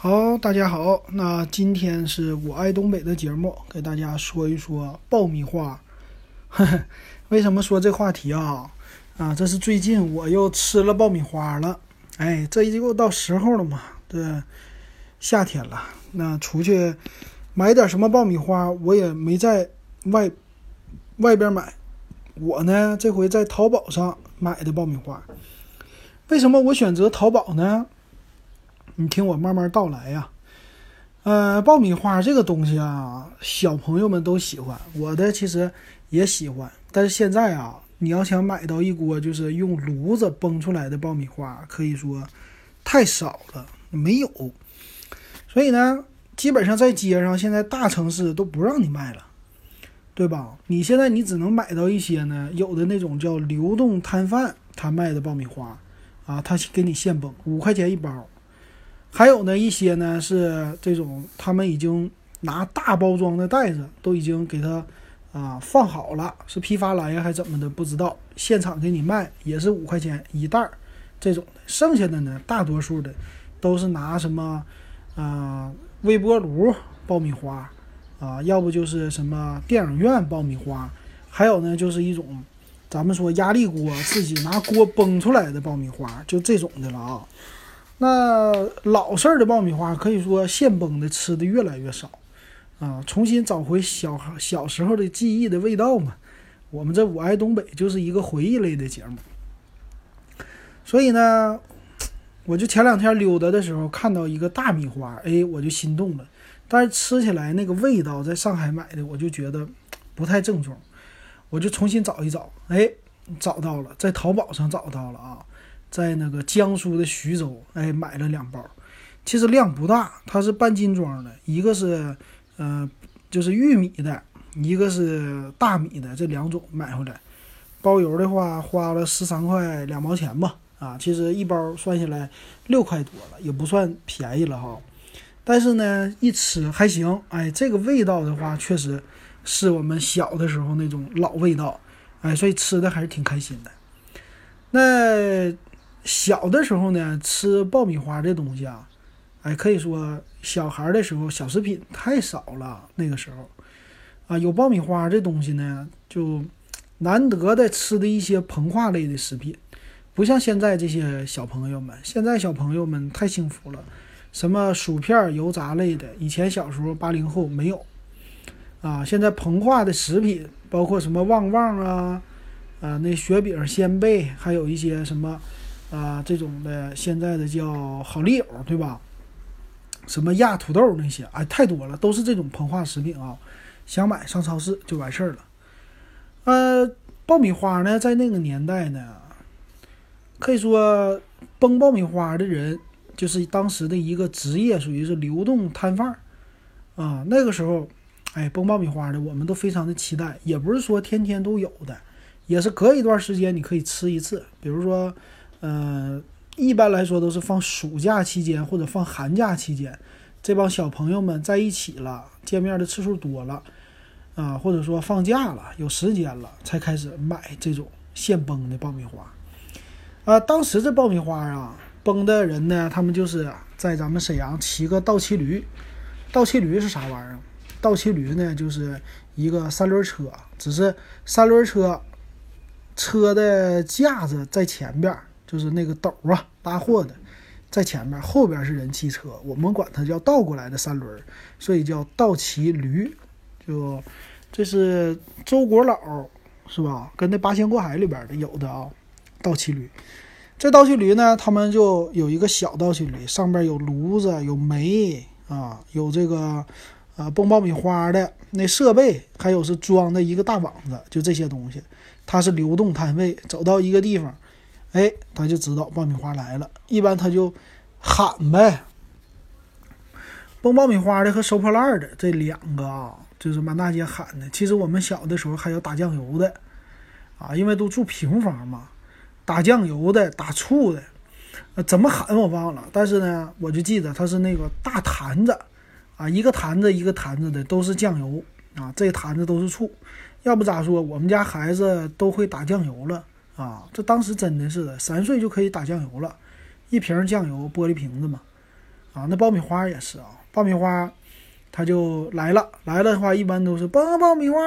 好，大家好，那今天是我爱东北的节目，给大家说一说爆米花。为什么说这话题啊？啊，这是最近我又吃了爆米花了。哎，这又到时候了嘛，这夏天了，那出去买点什么爆米花，我也没在外外边买，我呢这回在淘宝上买的爆米花。为什么我选择淘宝呢？你听我慢慢道来呀，呃，爆米花这个东西啊，小朋友们都喜欢，我的其实也喜欢，但是现在啊，你要想买到一锅就是用炉子崩出来的爆米花，可以说太少了，没有，所以呢，基本上在街上现在大城市都不让你卖了，对吧？你现在你只能买到一些呢，有的那种叫流动摊贩他卖的爆米花，啊，他给你现崩，五块钱一包。还有呢，一些呢是这种，他们已经拿大包装的袋子都已经给他啊放好了，是批发来呀还怎么的？不知道，现场给你卖也是五块钱一袋儿这种的。剩下的呢，大多数的都是拿什么啊微波炉爆米花啊，要不就是什么电影院爆米花，还有呢就是一种咱们说压力锅自己拿锅崩出来的爆米花，就这种的了啊。那老式儿的爆米花可以说现崩的吃的越来越少，啊，重新找回小孩小时候的记忆的味道嘛。我们这我爱东北就是一个回忆类的节目，所以呢，我就前两天溜达的时候看到一个大米花，哎，我就心动了。但是吃起来那个味道，在上海买的我就觉得不太正宗，我就重新找一找，哎，找到了，在淘宝上找到了啊。在那个江苏的徐州，哎，买了两包，其实量不大，它是半斤装的，一个是，呃，就是玉米的，一个是大米的，这两种买回来，包邮的话花了十三块两毛钱吧，啊，其实一包算下来六块多了，也不算便宜了哈，但是呢，一吃还行，哎，这个味道的话，确实是我们小的时候那种老味道，哎，所以吃的还是挺开心的，那。小的时候呢，吃爆米花这东西啊，哎，可以说小孩的时候小食品太少了。那个时候，啊，有爆米花这东西呢，就难得的吃的一些膨化类的食品，不像现在这些小朋友们。现在小朋友们太幸福了，什么薯片、油炸类的，以前小时候八零后没有。啊，现在膨化的食品，包括什么旺旺啊，啊，那雪饼、鲜贝，还有一些什么。啊，这种的现在的叫好丽友，对吧？什么亚土豆那些，哎，太多了，都是这种膨化食品啊。想买上超市就完事儿了。呃，爆米花呢，在那个年代呢，可以说崩爆米花的人就是当时的一个职业，属于是流动摊贩儿啊。那个时候，哎，崩爆米花的我们都非常的期待，也不是说天天都有的，也是隔一段时间你可以吃一次，比如说。嗯，一般来说都是放暑假期间或者放寒假期间，这帮小朋友们在一起了，见面的次数多了，啊，或者说放假了有时间了，才开始买这种现崩的爆米花。啊，当时这爆米花啊，崩的人呢，他们就是在咱们沈阳骑个倒骑驴。倒骑驴是啥玩意儿？倒骑驴呢，就是一个三轮车，只是三轮车车的架子在前边。就是那个斗啊，拉货的，在前面，后边是人骑车，我们管它叫倒过来的三轮，所以叫倒骑驴。就这是周国老是吧？跟那八仙过海里边的有的啊，倒骑驴。这倒骑驴呢，他们就有一个小倒骑驴，上边有炉子，有煤啊，有这个呃崩爆米花的那设备，还有是装的一个大网子，就这些东西，它是流动摊位，走到一个地方。哎，他就知道爆米花来了，一般他就喊呗。崩爆米花的和收破烂的这两个啊，就是满大街喊的。其实我们小的时候还有打酱油的啊，因为都住平房嘛，打酱油的、打醋的，怎么喊我忘了。但是呢，我就记得他是那个大坛子啊，一个坛子一个坛子的都是酱油啊，这坛子都是醋。要不咋说，我们家孩子都会打酱油了。啊，这当时真的是，三岁就可以打酱油了，一瓶酱油，玻璃瓶子嘛，啊。那爆米花也是啊，爆米花它就来了，来了的话一般都是崩爆米花，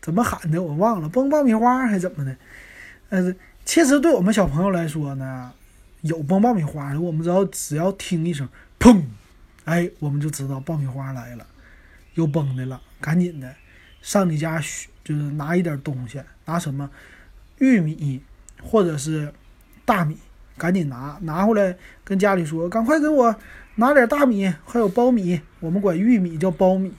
怎么喊的我忘了，崩爆米花还怎么的？呃，其实对我们小朋友来说呢，有崩爆米花的，我们只要只要听一声砰，哎，我们就知道爆米花来了，有崩的了，赶紧的上你家就是拿一点东西，拿什么玉米或者是大米。赶紧拿拿回来，跟家里说，赶快给我拿点大米，还有苞米，我们管玉米叫苞米，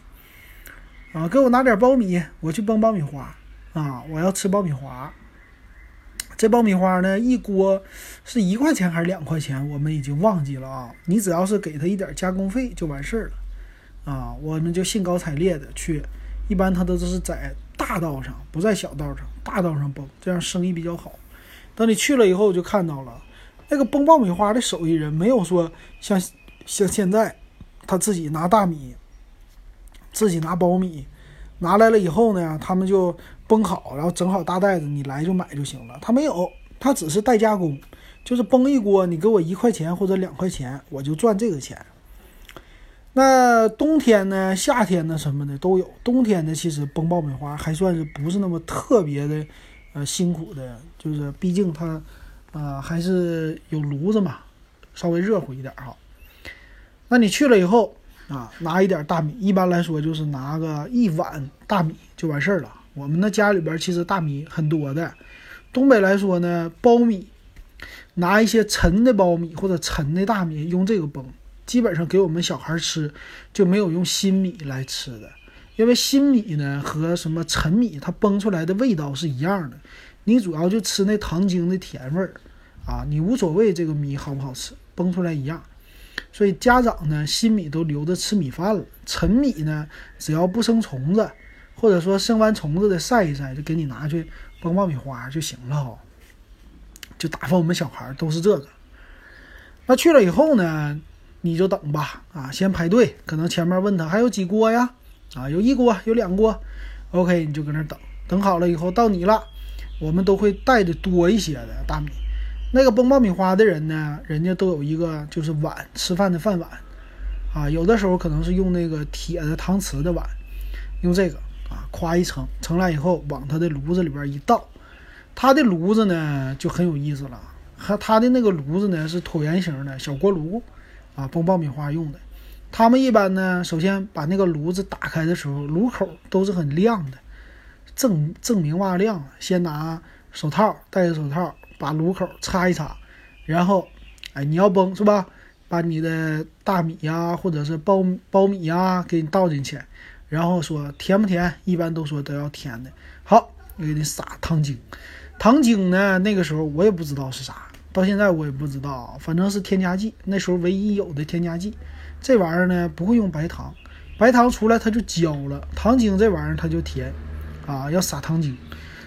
啊，给我拿点苞米，我去崩爆米花，啊，我要吃爆米花。这爆米花呢，一锅是一块钱还是两块钱，我们已经忘记了啊。你只要是给他一点加工费就完事儿了，啊，我们就兴高采烈的去，一般他都是在大道上，不在小道上，大道上崩，这样生意比较好。等你去了以后，就看到了。那个崩爆米花的手艺人没有说像像现在，他自己拿大米，自己拿苞米，拿来了以后呢，他们就崩好，然后整好大袋子，你来就买就行了。他没有，他只是代加工，就是崩一锅，你给我一块钱或者两块钱，我就赚这个钱。那冬天呢，夏天呢，什么的都有。冬天呢，其实崩爆米花还算是不是那么特别的，呃，辛苦的，就是毕竟它。啊，还是有炉子嘛，稍微热乎一点哈。那你去了以后啊，拿一点大米，一般来说就是拿个一碗大米就完事儿了。我们那家里边其实大米很多的，东北来说呢，苞米，拿一些陈的苞米或者陈的大米，用这个崩，基本上给我们小孩吃就没有用新米来吃的，因为新米呢和什么陈米它崩出来的味道是一样的。你主要就吃那糖精的甜味儿，啊，你无所谓这个米好不好吃，崩出来一样。所以家长呢，新米都留着吃米饭了，陈米呢，只要不生虫子，或者说生完虫子的晒一晒，就给你拿去崩爆米花就行了哈。就打发我们小孩都是这个。那去了以后呢，你就等吧，啊，先排队，可能前面问他还有几锅呀，啊，有一锅，有两锅，OK，你就搁那等，等好了以后到你了。我们都会带的多一些的大米，那个崩爆米花的人呢，人家都有一个就是碗，吃饭的饭碗，啊，有的时候可能是用那个铁的搪瓷的碗，用这个啊，夸一盛，盛来以后往他的炉子里边一倒，他的炉子呢就很有意思了，和他的那个炉子呢是椭圆形的小锅炉，啊，崩爆米花用的。他们一般呢，首先把那个炉子打开的时候，炉口都是很亮的。正正明瓦亮，先拿手套戴着手套，把炉口擦一擦，然后，哎，你要崩是吧？把你的大米呀，或者是苞苞米呀，给你倒进去，然后说甜不甜？一般都说都要甜的。好，我给你撒糖精，糖精呢，那个时候我也不知道是啥，到现在我也不知道，反正是添加剂。那时候唯一有的添加剂，这玩意儿呢不会用白糖，白糖出来它就焦了，糖精这玩意儿它就甜。啊，要撒糖精，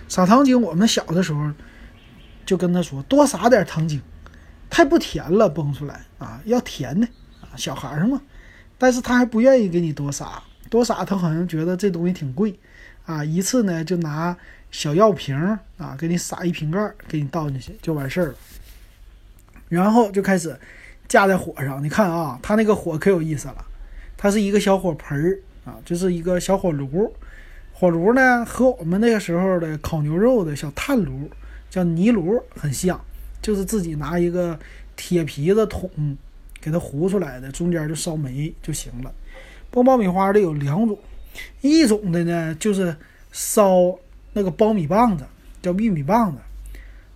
撒糖精。我们小的时候就跟他说，多撒点糖精，太不甜了，崩出来啊，要甜的啊，小孩儿嘛。但是他还不愿意给你多撒，多撒他好像觉得这东西挺贵啊。一次呢，就拿小药瓶啊，给你撒一瓶盖儿，给你倒进去就完事儿了。然后就开始架在火上，你看啊，它那个火可有意思了，它是一个小火盆儿啊，就是一个小火炉。火炉呢，和我们那个时候的烤牛肉的小炭炉，叫泥炉，很像，就是自己拿一个铁皮子桶给它糊出来的，中间就烧煤就行了。爆爆米花的有两种，一种的呢就是烧那个苞米棒子，叫玉米棒子，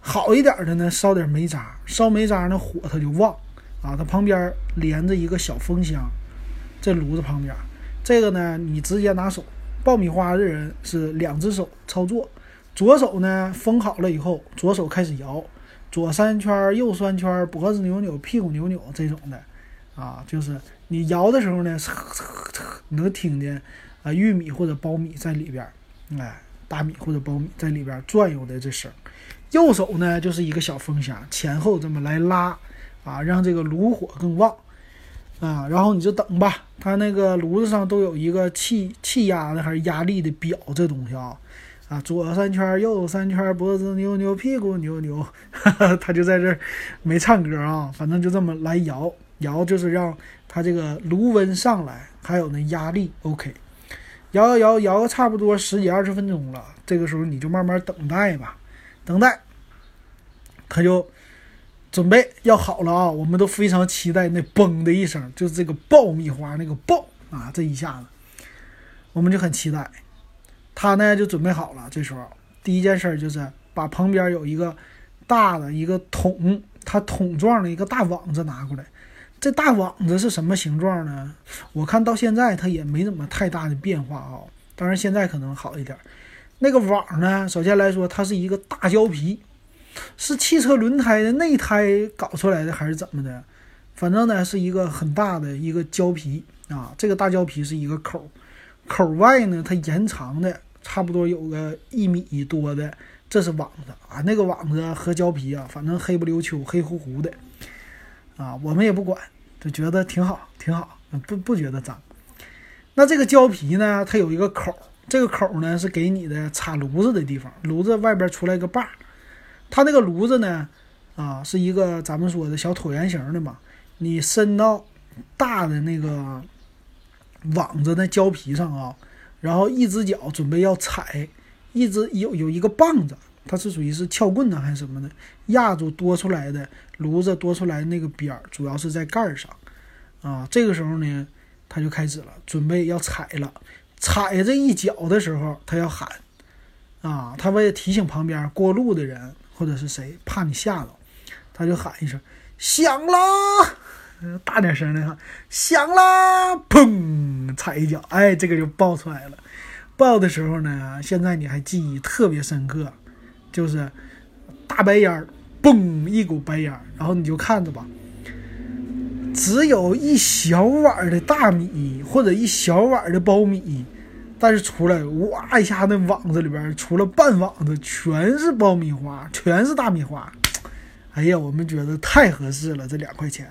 好一点的呢烧点煤渣，烧煤渣那火它就旺啊，它旁边连着一个小风箱，这炉子旁边，这个呢你直接拿手。爆米花的人是两只手操作，左手呢封好了以后，左手开始摇，左三圈，右三圈，脖子扭扭，屁股扭扭这种的，啊，就是你摇的时候呢，能听见啊玉米或者苞米在里边，哎，大米或者苞米在里边转悠的这声。右手呢就是一个小风箱，前后这么来拉，啊，让这个炉火更旺。啊，然后你就等吧，它那个炉子上都有一个气气压的还是压力的表，这东西啊，啊，左三圈，右三圈，脖子扭扭，屁股扭扭，哈哈他就在这儿没唱歌啊，反正就这么来摇摇就是让它这个炉温上来，还有呢压力 OK。摇摇摇摇个差不多十几二十分钟了，这个时候你就慢慢等待吧，等待，它就准备要好了啊！我们都非常期待那嘣的一声，就是这个爆米花那个爆啊，这一下子，我们就很期待。它呢就准备好了，这时候第一件事就是把旁边有一个大的一个桶，它桶状的一个大网子拿过来。这大网子是什么形状呢？我看到现在它也没怎么太大的变化啊。当然现在可能好一点。那个网呢，首先来说它是一个大胶皮，是汽车轮胎的内胎搞出来的还是怎么的？反正呢是一个很大的一个胶皮啊。这个大胶皮是一个口，口外呢它延长的差不多有个一米多的，这是网子啊。那个网子和胶皮啊，反正黑不溜秋、黑乎乎的。啊，我们也不管，就觉得挺好，挺好，不不觉得脏。那这个胶皮呢，它有一个口，这个口呢是给你的插炉子的地方，炉子外边出来一个把儿它那个炉子呢，啊，是一个咱们说的小椭圆形的嘛，你伸到大的那个网子那胶皮上啊，然后一只脚准备要踩，一只有有一个棒子。它是属于是撬棍呢还是什么的？压住多出来的炉子多出来那个边儿，主要是在盖儿上，啊，这个时候呢，它就开始了，准备要踩了。踩这一脚的时候，他要喊，啊，他为了提醒旁边过路的人或者是谁，怕你吓着，他就喊一声响啦，大点声的哈，响啦，砰，踩一脚，哎，这个就爆出来了。爆的时候呢，现在你还记忆特别深刻。就是大白烟儿，嘣，一股白烟儿，然后你就看着吧，只有一小碗的大米或者一小碗的苞米，但是出来哇一下，那网子里边除了半网子全是爆米花，全是大米花。哎呀，我们觉得太合适了，这两块钱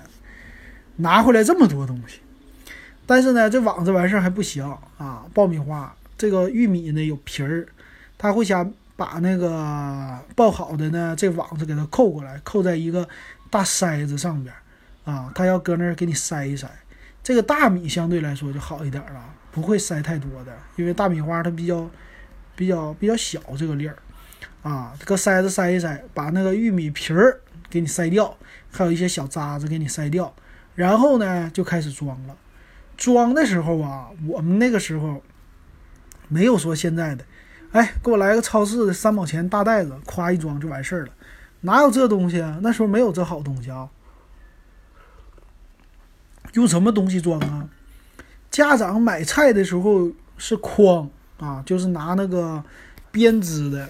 拿回来这么多东西，但是呢，这网子完事儿还不行啊，爆米花这个玉米呢有皮儿，他会想。把那个爆好的呢，这网子给它扣过来，扣在一个大筛子上边，啊，他要搁那儿给你筛一筛。这个大米相对来说就好一点了，不会筛太多的，因为大米花它比较比较比较小这个粒儿，啊，搁筛子筛一筛，把那个玉米皮儿给你筛掉，还有一些小渣子给你筛掉，然后呢就开始装了。装的时候啊，我们那个时候没有说现在的。哎，给我来个超市的三毛钱大袋子，夸一装就完事儿了，哪有这东西啊？那时候没有这好东西啊。用什么东西装啊？家长买菜的时候是筐啊，就是拿那个编织的，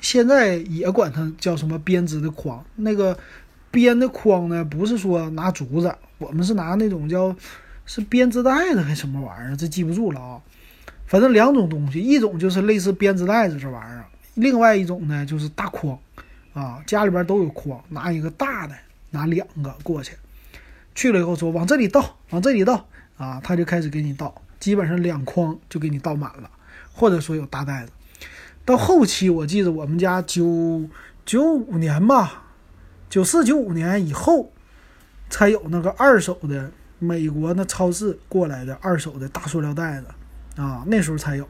现在也管它叫什么编织的筐。那个编的筐呢，不是说拿竹子，我们是拿那种叫是编织袋子还是什么玩意儿，这记不住了啊。反正两种东西，一种就是类似编织袋子这玩意儿，另外一种呢就是大筐，啊，家里边都有筐，拿一个大的，拿两个过去，去了以后说往这里倒，往这里倒，啊，他就开始给你倒，基本上两筐就给你倒满了，或者说有大袋子。到后期我记得我们家九九五年吧，九四九五年以后，才有那个二手的美国那超市过来的二手的大塑料袋子。啊，那时候才有，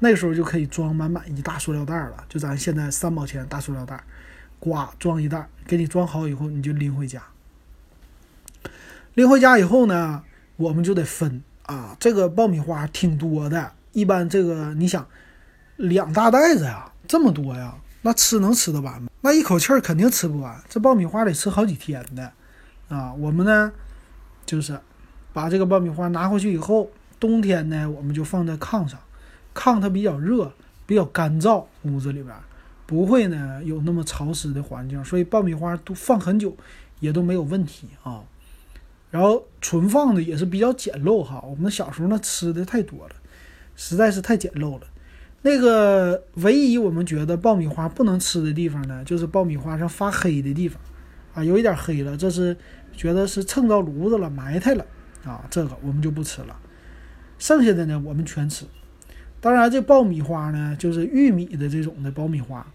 那时候就可以装满满一大塑料袋了。就咱现在三毛钱大塑料袋，呱装一袋，给你装好以后，你就拎回家。拎回家以后呢，我们就得分啊。这个爆米花挺多的，一般这个你想，两大袋子呀，这么多呀，那吃能吃得完吗？那一口气儿肯定吃不完，这爆米花得吃好几天的啊。我们呢，就是把这个爆米花拿回去以后。冬天呢，我们就放在炕上，炕它比较热，比较干燥，屋子里边不会呢有那么潮湿的环境，所以爆米花都放很久也都没有问题啊。然后存放的也是比较简陋哈，我们小时候那吃的太多了，实在是太简陋了。那个唯一我们觉得爆米花不能吃的地方呢，就是爆米花上发黑的地方啊，有一点黑了，这是觉得是蹭到炉子了，埋汰了啊，这个我们就不吃了。剩下的呢，我们全吃。当然，这爆米花呢，就是玉米的这种的爆米花，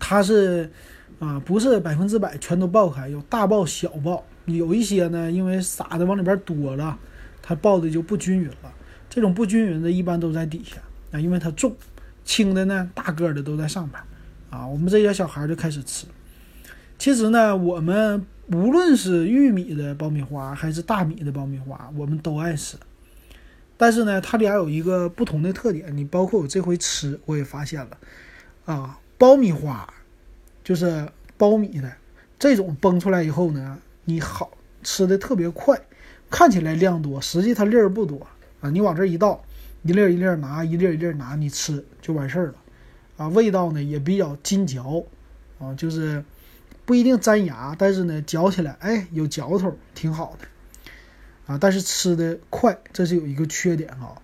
它是啊，不是百分之百全都爆开，有大爆、小爆有一些呢，因为撒的往里边多了，它爆的就不均匀了。这种不均匀的，一般都在底下啊，因为它重，轻的呢，大个的都在上边啊。我们这些小孩就开始吃。其实呢，我们无论是玉米的爆米花还是大米的爆米花，我们都爱吃。但是呢，它俩有一个不同的特点。你包括我这回吃，我也发现了啊，爆米花就是苞米的这种崩出来以后呢，你好吃的特别快，看起来量多，实际它粒儿不多啊。你往这一倒，一粒一粒拿，一粒一粒拿，你吃就完事儿了啊。味道呢也比较筋嚼啊，就是。不一定粘牙，但是呢，嚼起来哎有嚼头，挺好的啊。但是吃的快，这是有一个缺点啊。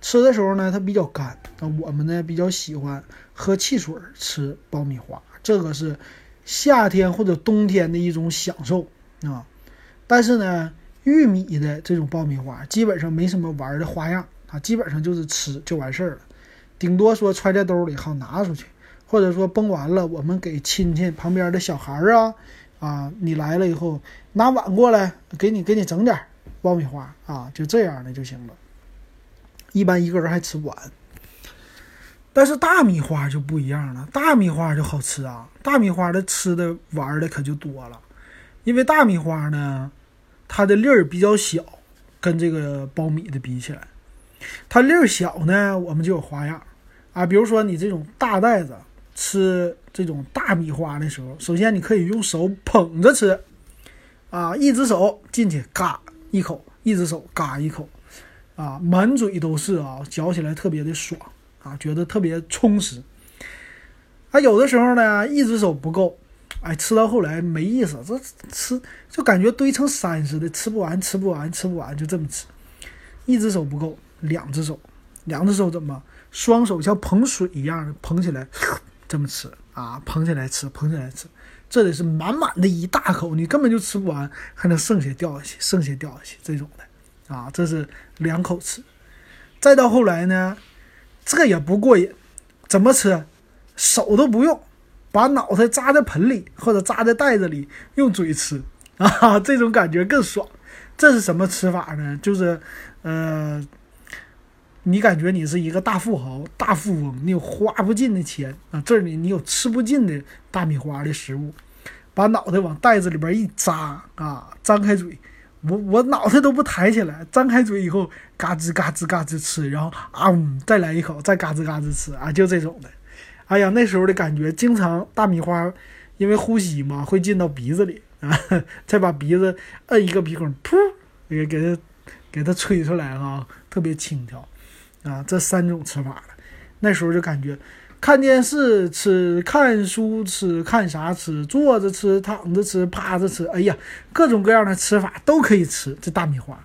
吃的时候呢，它比较干。那我们呢比较喜欢喝汽水吃爆米花，这个是夏天或者冬天的一种享受啊。但是呢，玉米的这种爆米花基本上没什么玩的花样啊，基本上就是吃就完事儿了，顶多说揣在兜里好拿出去。或者说崩完了，我们给亲戚旁边的小孩儿啊，啊，你来了以后拿碗过来，给你给你整点爆米花啊，就这样的就行了。一般一个人还吃不完。但是大米花就不一样了，大米花就好吃啊，大米花的吃的玩的可就多了，因为大米花呢，它的粒儿比较小，跟这个苞米的比起来，它粒儿小呢，我们就有花样啊，比如说你这种大袋子。吃这种大米花的时候，首先你可以用手捧着吃，啊，一只手进去嘎一口，一只手嘎一口，啊，满嘴都是啊，嚼起来特别的爽啊，觉得特别充实。啊，有的时候呢，一只手不够，哎，吃到后来没意思，这吃就感觉堆成山似的，吃不完，吃不完，吃不完，就这么吃。一只手不够，两只手，两只手怎么？双手像捧水一样的捧起来。这么吃啊，捧起来吃，捧起来吃，这得是满满的一大口，你根本就吃不完，还能剩下掉下去，剩下掉下去这种的啊，这是两口吃。再到后来呢，这也不过瘾，怎么吃？手都不用，把脑袋扎在盆里或者扎在袋子里，用嘴吃 啊，这种感觉更爽。这是什么吃法呢？就是，呃。你感觉你是一个大富豪、大富翁，你有花不尽的钱啊！这里你有吃不尽的大米花的食物，把脑袋往袋子里边一扎啊，张开嘴，我我脑袋都不抬起来，张开嘴以后嘎吱嘎吱嘎吱吃，然后啊，再来一口，再嘎吱嘎吱吃啊，就这种的。哎呀，那时候的感觉，经常大米花因为呼吸嘛，会进到鼻子里啊，再把鼻子摁一个鼻孔，噗，给给它给它吹出来哈，特别轻佻。啊，这三种吃法了，那时候就感觉看电视吃、看书吃、看啥吃，坐着吃、躺着吃、趴着吃，哎呀，各种各样的吃法都可以吃这大米花。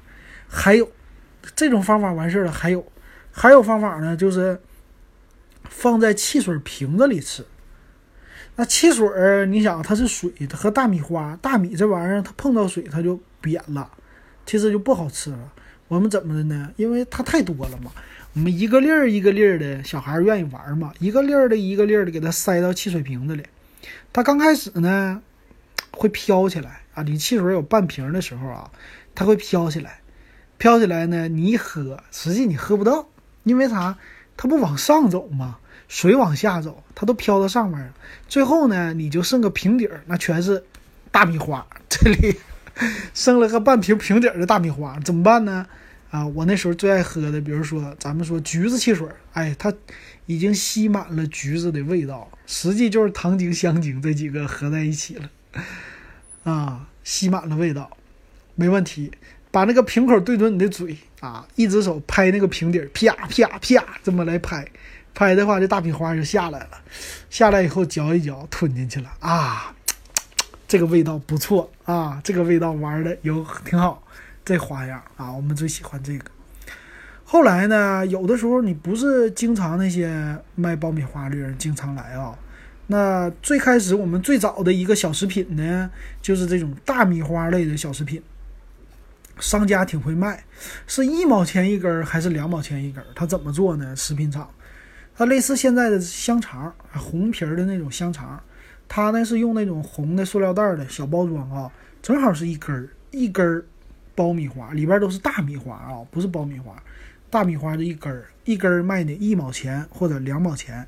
还有这种方法完事了，还有还有方法呢，就是放在汽水瓶子里吃。那汽水儿，你想它是水，它和大米花、大米这玩意儿，它碰到水它就扁了，其实就不好吃了。我们怎么的呢？因为它太多了嘛。我们一个粒儿一个粒儿的小孩愿意玩嘛，一个粒儿的一个粒儿的给它塞到汽水瓶子里。它刚开始呢会飘起来啊，你汽水有半瓶的时候啊，它会飘起来，飘起来呢你一喝，实际你喝不到，因为啥？它不往上走吗？水往下走，它都飘到上面了。最后呢，你就剩个瓶底儿，那全是大米花，这里剩了个半瓶瓶底儿的大米花，怎么办呢？啊，我那时候最爱喝的，比如说咱们说橘子汽水，哎，它已经吸满了橘子的味道，实际就是糖精、香精这几个合在一起了，啊，吸满了味道，没问题。把那个瓶口对准你的嘴啊，一只手拍那个瓶底，啪啪啪这么来拍，拍的话这大米花就下来了，下来以后嚼一嚼，吞进去了啊，这个味道不错啊，这个味道玩的有挺好。这花样啊，我们最喜欢这个。后来呢，有的时候你不是经常那些卖爆米花的人经常来啊。那最开始我们最早的一个小食品呢，就是这种大米花类的小食品。商家挺会卖，是一毛钱一根还是两毛钱一根？他怎么做呢？食品厂，它类似现在的香肠，红皮儿的那种香肠，它呢是用那种红的塑料袋的小包装啊。正好是一根儿一根儿爆米花，里边都是大米花啊，不是爆米花，大米花的一根儿一根儿卖的一毛钱或者两毛钱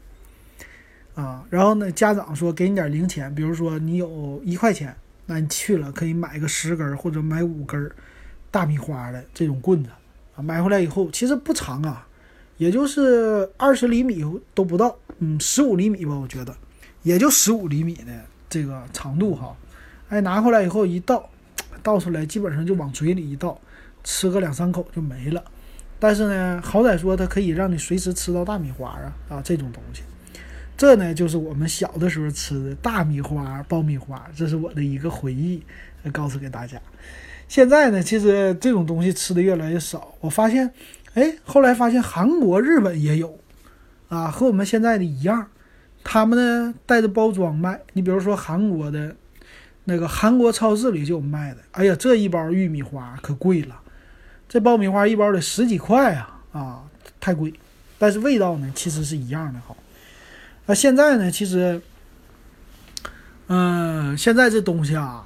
啊。然后呢，家长说给你点零钱，比如说你有一块钱，那你去了可以买个十根或者买五根大米花的这种棍子啊。买回来以后其实不长啊，也就是二十厘米都不到，嗯，十五厘米吧，我觉得也就十五厘米的这个长度哈。哎，拿回来以后一倒，倒出来基本上就往嘴里一倒，吃个两三口就没了。但是呢，好歹说它可以让你随时吃到大米花啊啊这种东西。这呢就是我们小的时候吃的大米花、爆米花，这是我的一个回忆，告诉给大家。现在呢，其实这种东西吃的越来越少。我发现，哎，后来发现韩国、日本也有，啊，和我们现在的一样，他们呢带着包装卖。你比如说韩国的。那个韩国超市里就有卖的，哎呀，这一包玉米花可贵了，这爆米花一包得十几块啊，啊，太贵。但是味道呢，其实是一样的好。那现在呢，其实，嗯，现在这东西啊，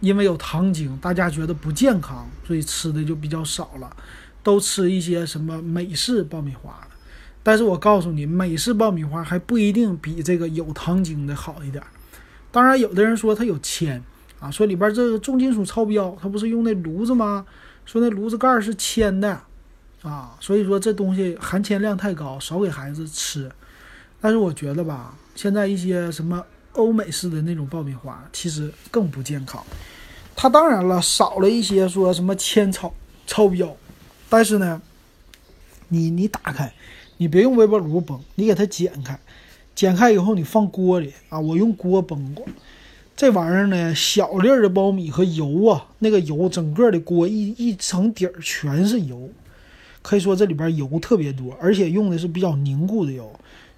因为有糖精，大家觉得不健康，所以吃的就比较少了，都吃一些什么美式爆米花了。但是我告诉你，美式爆米花还不一定比这个有糖精的好一点。当然，有的人说它有铅啊，说里边这个重金属超标，它不是用那炉子吗？说那炉子盖是铅的啊，所以说这东西含铅量太高，少给孩子吃。但是我觉得吧，现在一些什么欧美式的那种爆米花，其实更不健康。它当然了，少了一些说什么铅超超标，但是呢，你你打开，你别用微波炉崩，你给它剪开。剪开以后，你放锅里啊！我用锅崩过，这玩意儿呢，小粒儿的苞米和油啊，那个油整个的锅一一层底儿全是油，可以说这里边油特别多，而且用的是比较凝固的油，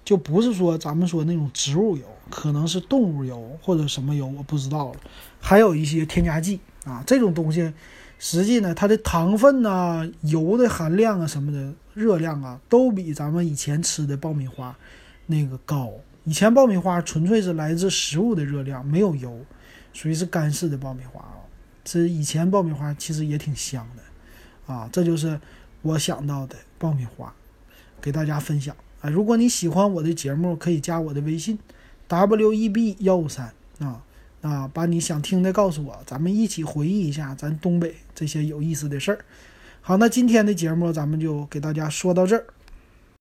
就不是说咱们说那种植物油，可能是动物油或者什么油，我不知道了。还有一些添加剂啊，这种东西，实际呢，它的糖分呐、油的含量啊、什么的热量啊，都比咱们以前吃的爆米花。那个高，以前爆米花纯粹是来自食物的热量，没有油，属于是干式的爆米花啊。这以前爆米花其实也挺香的，啊，这就是我想到的爆米花，给大家分享啊。如果你喜欢我的节目，可以加我的微信 w e b 幺五三啊啊，把你想听的告诉我，咱们一起回忆一下咱东北这些有意思的事儿。好，那今天的节目咱们就给大家说到这儿。